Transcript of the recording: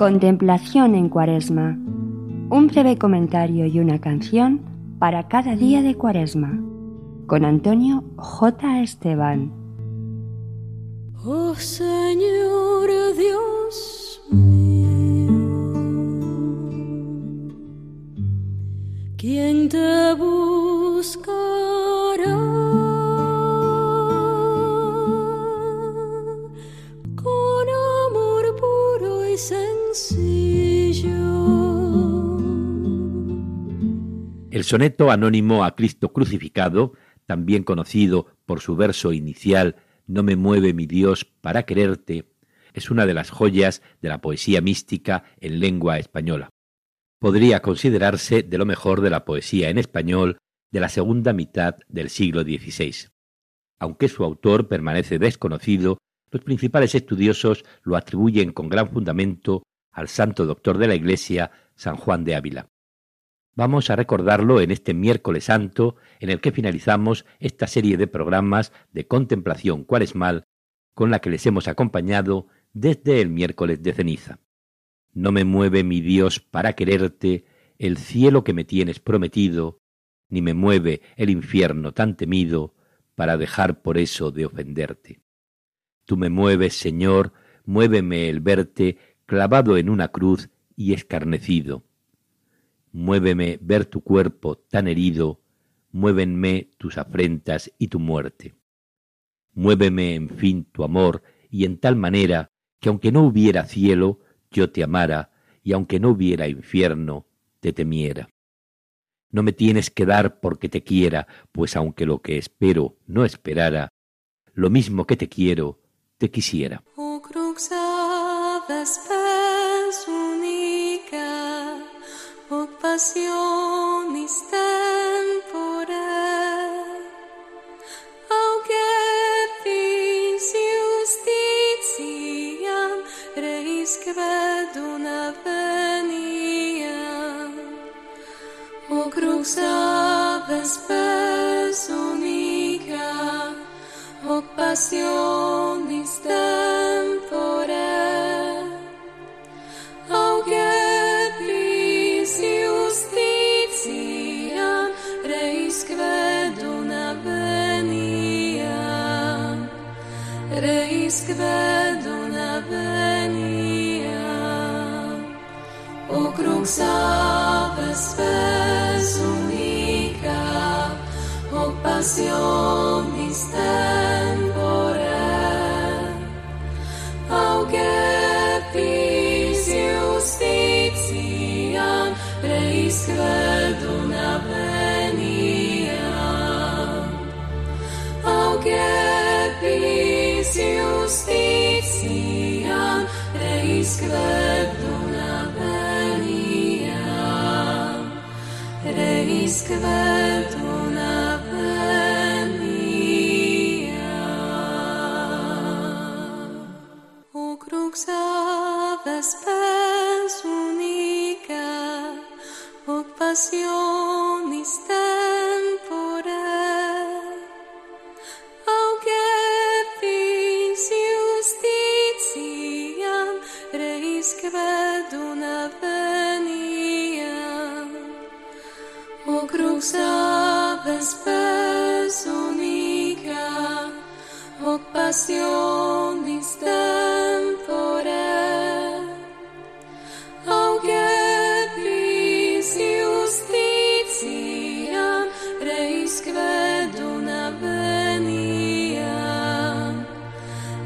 Contemplación en Cuaresma. Un breve comentario y una canción para cada día de Cuaresma. Con Antonio J. Esteban. Oh Señor Dios mío, ¿quién te buscará? El soneto anónimo a Cristo crucificado, también conocido por su verso inicial No me mueve mi Dios para quererte, es una de las joyas de la poesía mística en lengua española. Podría considerarse de lo mejor de la poesía en español de la segunda mitad del siglo XVI. Aunque su autor permanece desconocido, los principales estudiosos lo atribuyen con gran fundamento al santo doctor de la Iglesia, San Juan de Ávila. Vamos a recordarlo en este miércoles santo en el que finalizamos esta serie de programas de contemplación cuaresmal con la que les hemos acompañado desde el miércoles de ceniza. No me mueve mi Dios para quererte el cielo que me tienes prometido, ni me mueve el infierno tan temido para dejar por eso de ofenderte. Tú me mueves, Señor, muéveme el verte clavado en una cruz y escarnecido Muéveme ver tu cuerpo tan herido, muévenme tus afrentas y tu muerte. Muéveme, en fin, tu amor, y en tal manera que aunque no hubiera cielo, yo te amara, y aunque no hubiera infierno, te temiera. No me tienes que dar porque te quiera, pues aunque lo que espero no esperara, lo mismo que te quiero, te quisiera. Oh, passionis tempore, augetis passionis tempore augebis justitiam reis creduna veniam reis creduna veniam o oh crux aves pesum o oh passionis Justitiam eis quaeduna veniam, eis quaeduna veniam. Ucrux aves pens unica, passionis tempore augetis justitiam reis na aveniam o crux abes pes unica hoc passionis